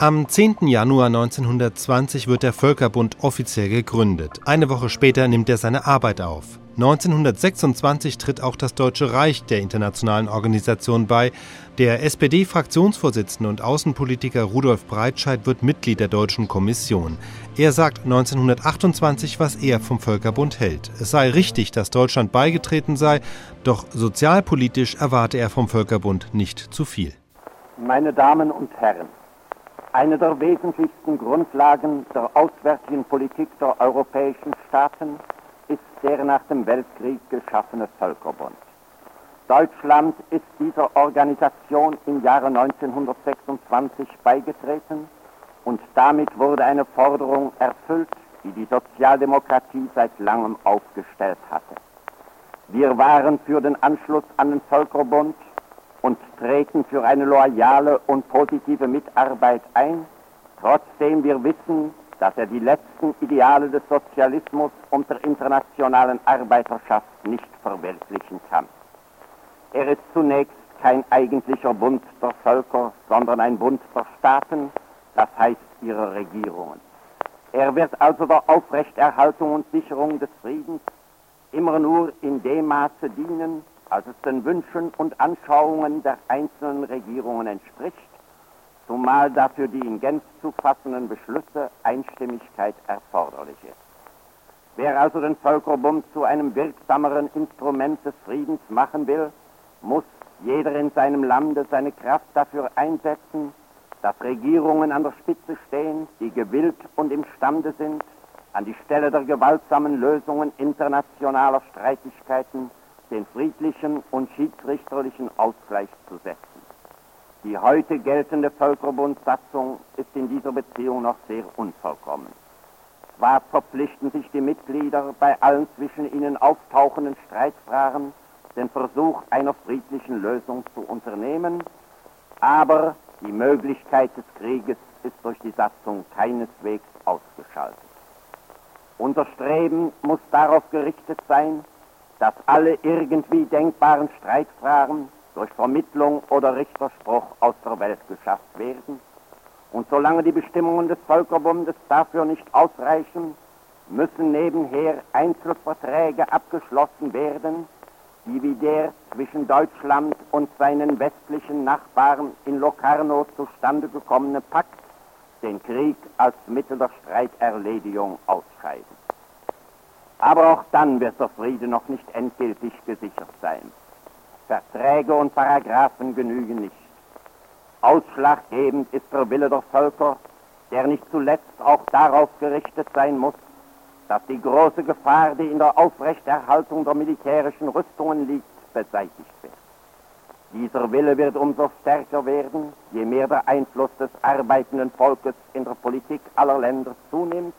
Am 10. Januar 1920 wird der Völkerbund offiziell gegründet. Eine Woche später nimmt er seine Arbeit auf. 1926 tritt auch das Deutsche Reich der internationalen Organisation bei. Der SPD-Fraktionsvorsitzende und Außenpolitiker Rudolf Breitscheid wird Mitglied der Deutschen Kommission. Er sagt 1928, was er vom Völkerbund hält. Es sei richtig, dass Deutschland beigetreten sei, doch sozialpolitisch erwarte er vom Völkerbund nicht zu viel. Meine Damen und Herren, eine der wesentlichsten Grundlagen der auswärtigen Politik der europäischen Staaten ist der nach dem Weltkrieg geschaffene Völkerbund. Deutschland ist dieser Organisation im Jahre 1926 beigetreten und damit wurde eine Forderung erfüllt, die die Sozialdemokratie seit langem aufgestellt hatte. Wir waren für den Anschluss an den Völkerbund und treten für eine loyale und positive Mitarbeit ein, trotzdem wir wissen, dass er die letzten Ideale des Sozialismus und der internationalen Arbeiterschaft nicht verwirklichen kann. Er ist zunächst kein eigentlicher Bund der Völker, sondern ein Bund der Staaten, das heißt ihrer Regierungen. Er wird also der Aufrechterhaltung und Sicherung des Friedens immer nur in dem Maße dienen, als es den Wünschen und Anschauungen der einzelnen Regierungen entspricht, zumal dafür die in Genf zu fassenden Beschlüsse Einstimmigkeit erforderlich ist. Wer also den Völkerbund zu einem wirksameren Instrument des Friedens machen will, muss jeder in seinem Lande seine Kraft dafür einsetzen, dass Regierungen an der Spitze stehen, die gewillt und imstande sind, an die Stelle der gewaltsamen Lösungen internationaler Streitigkeiten den friedlichen und schiedsrichterlichen Ausgleich zu setzen. Die heute geltende Völkerbundsatzung ist in dieser Beziehung noch sehr unvollkommen. Zwar verpflichten sich die Mitglieder bei allen zwischen ihnen auftauchenden Streitfragen, den Versuch einer friedlichen Lösung zu unternehmen, aber die Möglichkeit des Krieges ist durch die Satzung keineswegs ausgeschaltet. Unser Streben muss darauf gerichtet sein, dass alle irgendwie denkbaren Streitfragen durch Vermittlung oder Richterspruch aus der Welt geschafft werden. Und solange die Bestimmungen des Völkerbundes dafür nicht ausreichen, müssen nebenher Einzelverträge abgeschlossen werden, die wie der zwischen Deutschland und seinen westlichen Nachbarn in Locarno zustande gekommene Pakt den Krieg als Mittel der Streiterledigung ausscheiden. Aber auch dann wird der Friede noch nicht endgültig gesichert sein. Verträge und Paragraphen genügen nicht. Ausschlaggebend ist der Wille der Völker, der nicht zuletzt auch darauf gerichtet sein muss, dass die große Gefahr, die in der Aufrechterhaltung der militärischen Rüstungen liegt, beseitigt wird. Dieser Wille wird umso stärker werden, je mehr der Einfluss des arbeitenden Volkes in der Politik aller Länder zunimmt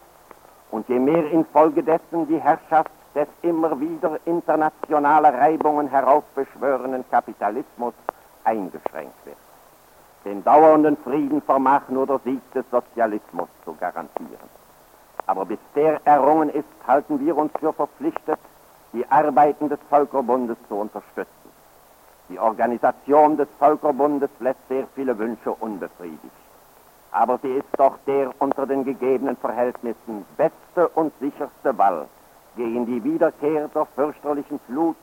und je mehr infolgedessen die Herrschaft des immer wieder internationale Reibungen heraufbeschwörenden Kapitalismus eingeschränkt wird. Den dauernden Frieden vermag nur der Sieg des Sozialismus zu garantieren. Aber bis der errungen ist, halten wir uns für verpflichtet, die Arbeiten des Völkerbundes zu unterstützen. Die Organisation des Völkerbundes lässt sehr viele Wünsche unbefriedigt. Aber sie ist doch der unter den gegebenen Verhältnissen beste und sicherste Wall gegen die Wiederkehr der fürchterlichen Flut,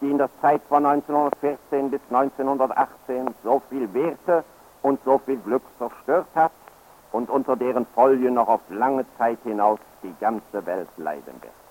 die in der Zeit von 1914 bis 1918 so viel Werte und so viel Glück zerstört hat und unter deren Folge noch auf lange Zeit hinaus die ganze Welt leiden wird.